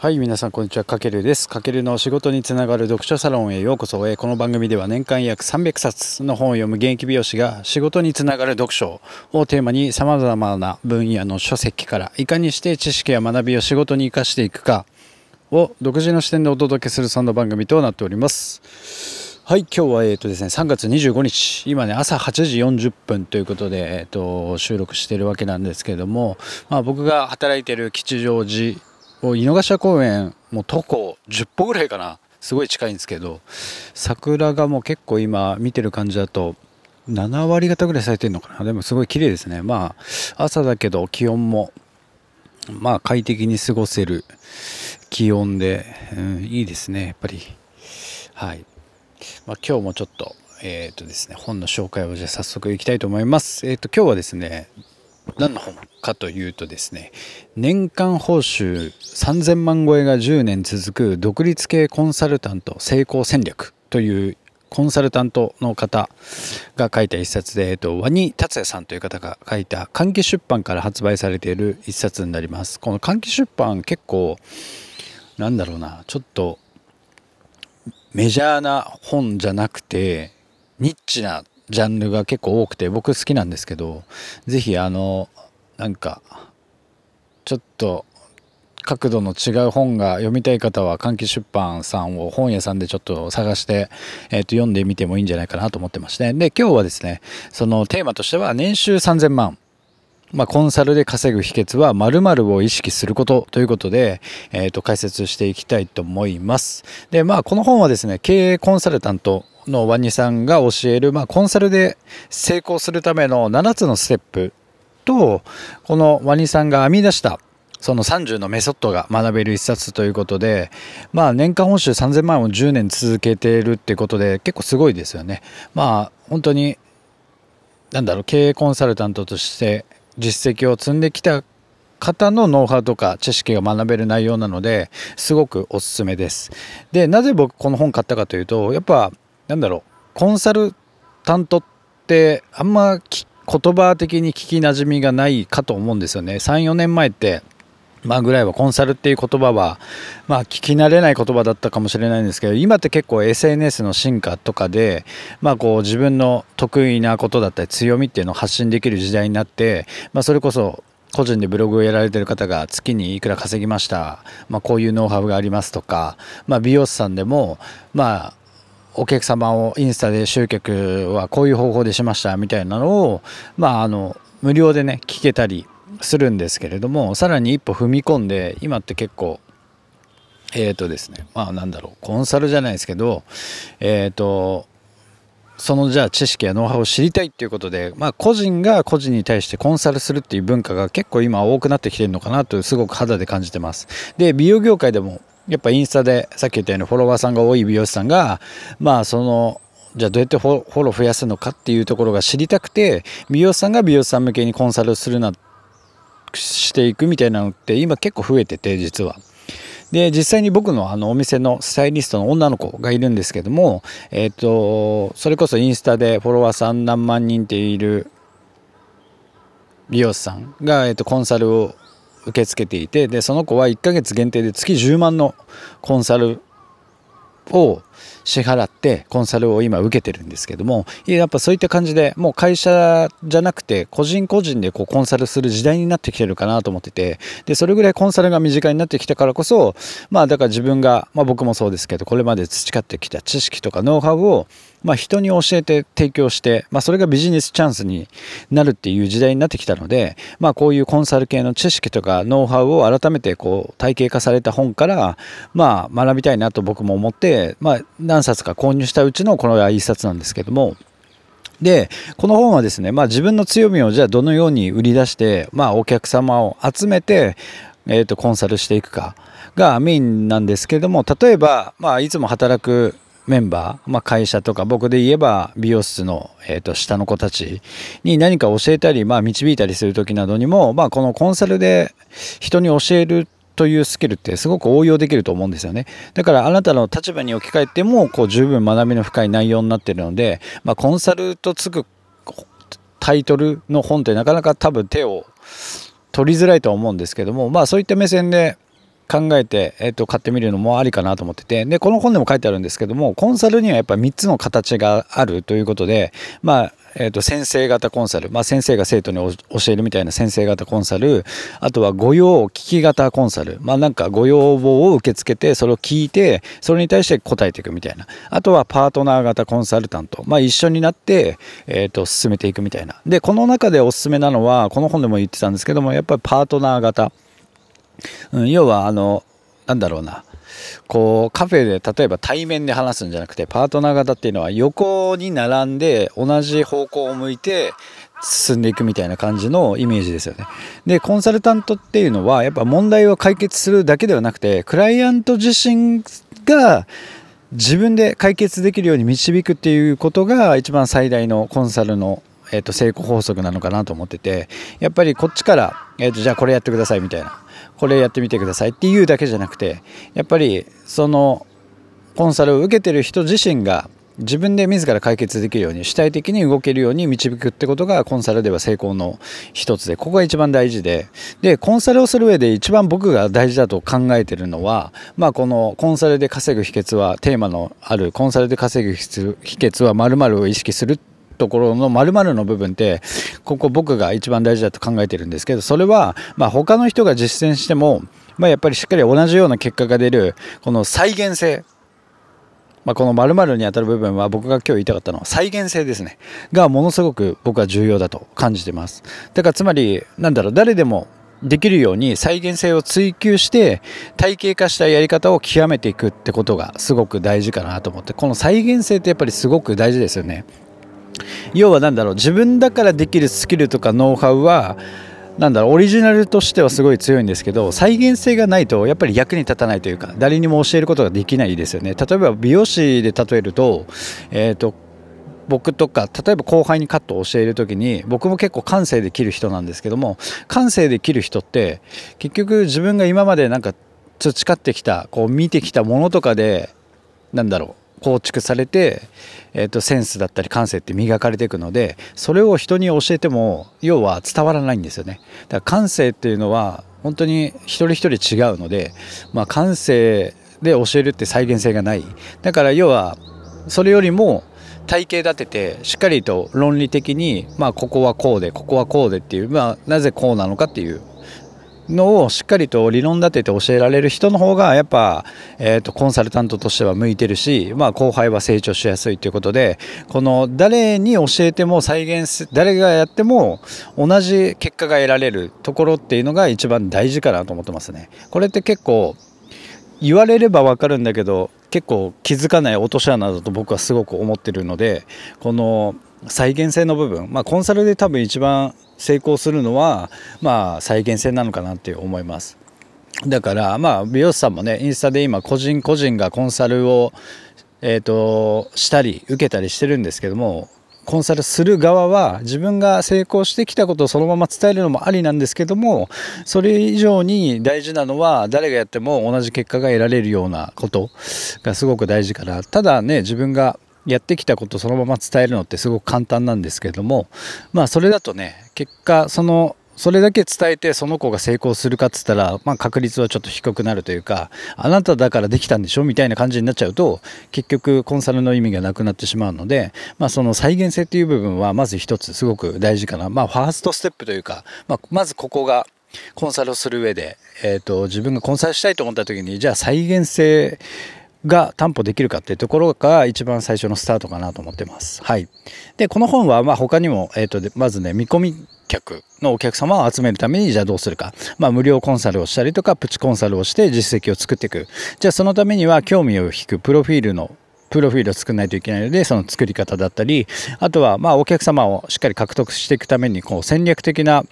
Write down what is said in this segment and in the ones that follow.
はい、皆さんこんにちは。かけるです。かけるの仕事につながる読書サロンへようこそ。この番組では年間約300冊の本を読む現役美容師が仕事につながる読書をテーマに様々な分野の書籍からいかにして知識や学びを仕事に生かしていくかを独自の視点でお届けするそんな番組となっております。はい、今日はえっ、とですね、3月25日、今ね、朝8時40分ということで、えっ、と、収録しているわけなんですけれども、まあ僕が働いている吉祥寺井の頭公園もう徒歩10歩ぐらいかな。すごい近いんですけど桜がもう結構今見てる感じだと7割方ぐらい咲いてるのかな。でもすごい綺麗ですね。まあ朝だけど気温もまあ快適に過ごせる気温で、うん、いいですねやっぱり。はい、まあ、今日もちょっとえっ、ー、とですね本の紹介をじゃ早速いきたいと思います。えっ、ー、と今日はですね何の本かというとですね年間報酬3000万超えが10年続く独立系コンサルタント成功戦略というコンサルタントの方が書いた一冊で、えっと、ワニ達也さんという方が書いた換気出版から発売されている一冊になります。この換気出版結構なんだろうなちょっとメジャーな本じゃなくてニッチなジャンルが結構多くて僕好きなんですけど是非あのなんかちょっと角度の違う本が読みたい方は換気出版さんを本屋さんでちょっと探して、えー、と読んでみてもいいんじゃないかなと思ってましてで今日はですねそのテーマとしては年収3000万まあ、コンサルで稼ぐ秘訣は〇〇を意識することということで、えー、と解説していきたいと思います。で、まあ、この本はですね、経営コンサルタントのワニさんが教える、まあ、コンサルで成功するための7つのステップと、このワニさんが編み出したその30のメソッドが学べる一冊ということで、まあ年間報酬3000万を10年続けているっていうことで結構すごいですよね。まあ本当に、なんだろう、経営コンサルタントとして実績を積んできた方のノウハウとか知識が学べる内容なのですごくおすすめです。で、なぜ僕この本買ったかというと、やっぱなんだろう、コンサルタントってあんま言葉的に聞きなじみがないかと思うんですよね。3、4年前って、まあぐらいはコンサルっていう言葉は、まあ聞き慣れない言葉だったかもしれないんですけど、今って結構 SNS の進化とかで、まあこう自分の得意なことだったり強みっていうのを発信できる時代になって、まあそれこそ個人でブログをやられてる方が月にいくら稼ぎました、まあ、こういうノウハウがありますとか、まあ、美容師さんでも、まあ、お客様をインスタで集客はこういう方法でしましたみたいなのを、まあ、あの無料でね聞けたりするんですけれどもさらに一歩踏み込んで今って結構えっ、ー、とですねまあなんだろうコンサルじゃないですけどえっ、ー、とそのじゃあ知識やノウハウを知りたいっていうことで、まあ、個人が個人に対してコンサルするっていう文化が結構今多くなってきてるのかなとすごく肌で感じてます。で美容業界でもやっぱインスタでさっき言ったようにフォロワーさんが多い美容師さんがまあそのじゃあどうやってフォロー増やすのかっていうところが知りたくて美容師さんが美容師さん向けにコンサルするなしていくみたいなのって今結構増えてて実は。で実際に僕のあのお店のスタイリストの女の子がいるんですけども、えっ、ー、とそれこそインスタでフォロワーさん何万人っている美容師さんが、えー、とコンサルを受け付けていてでその子は1ヶ月限定で月10万のコンサルを支払ってコンサルを今受けてるんですけどもやっぱそういった感じでもう会社じゃなくて個人個人でこうコンサルする時代になってきてるかなと思っててでそれぐらいコンサルが身近になってきたからこそまあだから自分が、まあ、僕もそうですけどこれまで培ってきた知識とかノウハウをまあ、人に教えて提供して、まあ、それがビジネスチャンスになるっていう時代になってきたので、まあ、こういうコンサル系の知識とかノウハウを改めてこう体系化された本から、まあ、学びたいなと僕も思って、まあ、何冊か購入したうちのこの一冊なんですけども。でこの本はですね、まあ、自分の強みをじゃあどのように売り出して、まあ、お客様を集めて、えー、とコンサルしていくかがメインなんですけども例えば、まあ、いつも働くメンバー、まあ、会社とか僕で言えば美容室の、えー、と下の子たちに何か教えたり、まあ、導いたりする時などにも、まあ、このコンサルで人に教えるというスキルってすごく応用できると思うんですよね。だからあなたの立場に置き換えてもこう十分学びの深い内容になってるので、まあ、コンサルとつくタイトルの本ってなかなか多分手を取りづらいとは思うんですけどもまあそういった目線で考えて、えっと、買ってみるのもありかなと思ってて。でこの本でも書いてあるんですけどもコンサルにはやっぱ3つの形があるということでまあえー、と先生型コンサル、まあ、先生が生徒に教えるみたいな先生型コンサルあとは御用聞き型コンサル、まあ、なんかご要望を受け付けてそれを聞いてそれに対して答えていくみたいな。あとはパートナー型コンサルタント、まあ、一緒になって、えー、と進めていくみたいな。でこの中でおすすめなのはこの本でも言ってたんですけどもやっぱりパートナー型、うん、要はあのなんだろうなこうカフェで例えば対面で話すんじゃなくてパートナー型っていうのは横に並んで同じ方向を向いて進んでいくみたいな感じのイメージですよね。でコンサルタントっていうのはやっぱ問題を解決するだけではなくてクライアント自身が自分で解決できるように導くっていうことが一番最大のコンサルのえー、と成功法則なのかなと思っててやっぱりこっちから、えー、とじゃあこれやってくださいみたいなこれやってみてくださいっていうだけじゃなくてやっぱりそのコンサルを受けてる人自身が自分で自ら解決できるように主体的に動けるように導くってことがコンサルでは成功の一つでここが一番大事で。でコンサルをする上で一番僕が大事だと考えてるのはまあこのコンサルで稼ぐ秘訣はテーマのあるコンサルで稼ぐ秘訣は〇〇を意識するってところの〇〇の部分ってここ僕が一番大事だと考えてるんですけどそれはまあ他の人が実践してもまあやっぱりしっかり同じような結果が出るこの再現性。まあ、この〇〇にあたる部分は僕が今日言いたかったのは再現性ですね。がものすごく僕は重要だと感じてます。だからつまりなんだろう誰でもできるように再現性を追求して体系化したやり方を極めていくってことがすごく大事かなと思ってこの再現性ってやっぱりすごく大事ですよね。要は何だろう自分だからできるスキルとかノウハウはなんだろうオリジナルとしてはすごい強いんですけど再現性がないとやっぱり役に立たないというか誰にも教えることができないですよね。例えば美容師で例えると,、えーと、僕とか例えば後輩にカットを教える時に僕も結構感性で切る人なんですけども感性で切る人って結局自分が今までなんか培ってきたこう見てきたものとかでなんだろう構築されて、えーと、センスだったり感性って磨かれていくのでそれを人に教えても要は伝わらないんですよね。だから感性っていうのは本当に一人一人違うので、まあ、感性で教えるって再現性がない。だから要はそれよりも体系立ててしっかりと論理的に、まあ、ここはこうでここはこうでっていう、まあ、なぜこうなのかっていうのをしっかりと理論立てて教えられる人の方がやっぱ、えー、とコンサルタントとしては向いてるし、まあ、後輩は成長しやすいということでこの誰に教えても再現す誰がやっても同じ結果が得られるところっていうのが一番大事かなと思ってますね。これって結構言われれば分かるんだけど結構気づかない落とし穴だと僕はすごく思ってるのでこの再現性の部分、まあ、コンサルで多分一番成功するのはまあ再現性なのかなって思います。だからまあ美容師さんもねインスタで今個人個人がコンサルをえーと、したり受けたりしてるんですけどもコンサルする側は自分が成功してきたことをそのまま伝えるのもありなんですけどもそれ以上に大事なのは誰がやっても同じ結果が得られるようなことがすごく大事からただね自分がやってきたことそのまま伝えるのってすごく簡単なんですけどもまあそれだとね結果そのそれだけ伝えてその子が成功するかっつったら、まあ、確率はちょっと低くなるというかあなただからできたんでしょ？みたいな感じになっちゃうと結局コンサルの意味がなくなってしまうので、まあ、その再現性っていう部分はまず一つすごく大事かな、まあ、ファーストステップというか、まあ、まずここがコンサルをする上で、えーと自分がコンサルしたいと思った時にじゃあ再現性が担保できるかっていうところが一番最初のスタートかなと思ってます。はい。で、この本はまあ他にも、えっ、ー、と、まずね、見込み客のお客様を集めるためにじゃあどうするか。まあ無料コンサルをしたりとか、プチコンサルをして実績を作っていく。じゃあそのためには興味を引くプロフィールのプロフィールを作らないといけないので、その作り方だったり、あとは、まあ、お客様をしっかり獲得していくために、こう、戦略的な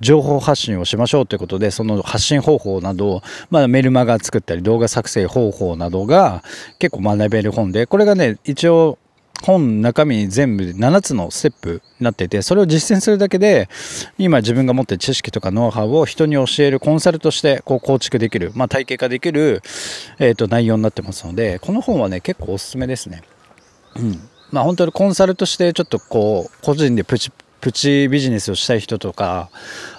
情報発信をしましょうということで、その発信方法など、まあ、メルマガ作ったり、動画作成方法などが結構学べる本で、これがね、一応、本中身全部で7つのステップになっていてそれを実践するだけで今自分が持ってる知識とかノウハウを人に教えるコンサルとしてこう構築できる、まあ、体系化できる、えー、と内容になってますのでこの本はね結構おすすめですね。うんまあ、本当にコンサルとしてちょっとこう個人でプチプチビジネスをしたい人とか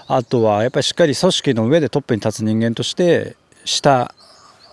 あとはやっぱりしっかり組織の上でトップに立つ人間として下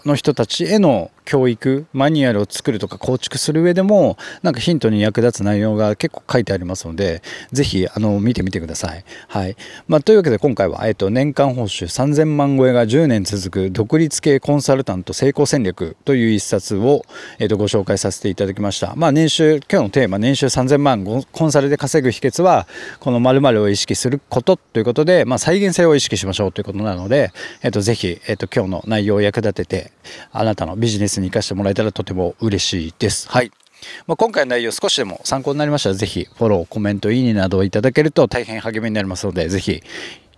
の人たちへの教育マニュアルを作るとか構築する上でもなんかヒントに役立つ内容が結構書いてありますのでぜひあの見てみてください。はいまあ、というわけで今回は、えっと、年間報酬3000万超えが10年続く独立系コンサルタント成功戦略という一冊を、えっと、ご紹介させていただきました。まあ、年収今日のテーマ年収3000万コンサルで稼ぐ秘訣はこの〇〇を意識することということで、まあ、再現性を意識しましょうということなので、えっと、ぜひ、えっと、今日の内容を役立ててあなたのビジネススに生かしてもらえたらとても嬉しいです。はい。まあ、今回の内容少しでも参考になりましたら、ぜひフォロー、コメント、いいねなどをいただけると大変励みになりますので、ぜひ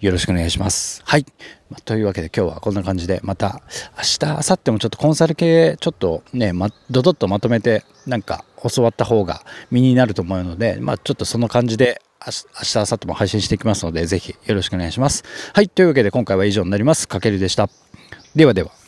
よろしくお願いします。はい。まあ、というわけで今日はこんな感じで、また明日、明後日もちょっとコンサル系、ちょっとね、ま、ドドッとまとめて、なんか教わった方が身になると思うので、まあ、ちょっとその感じで、明日、明後日も配信していきますので、ぜひよろしくお願いします。はい。というわけで今回は以上になります。かけるでした。ではでは。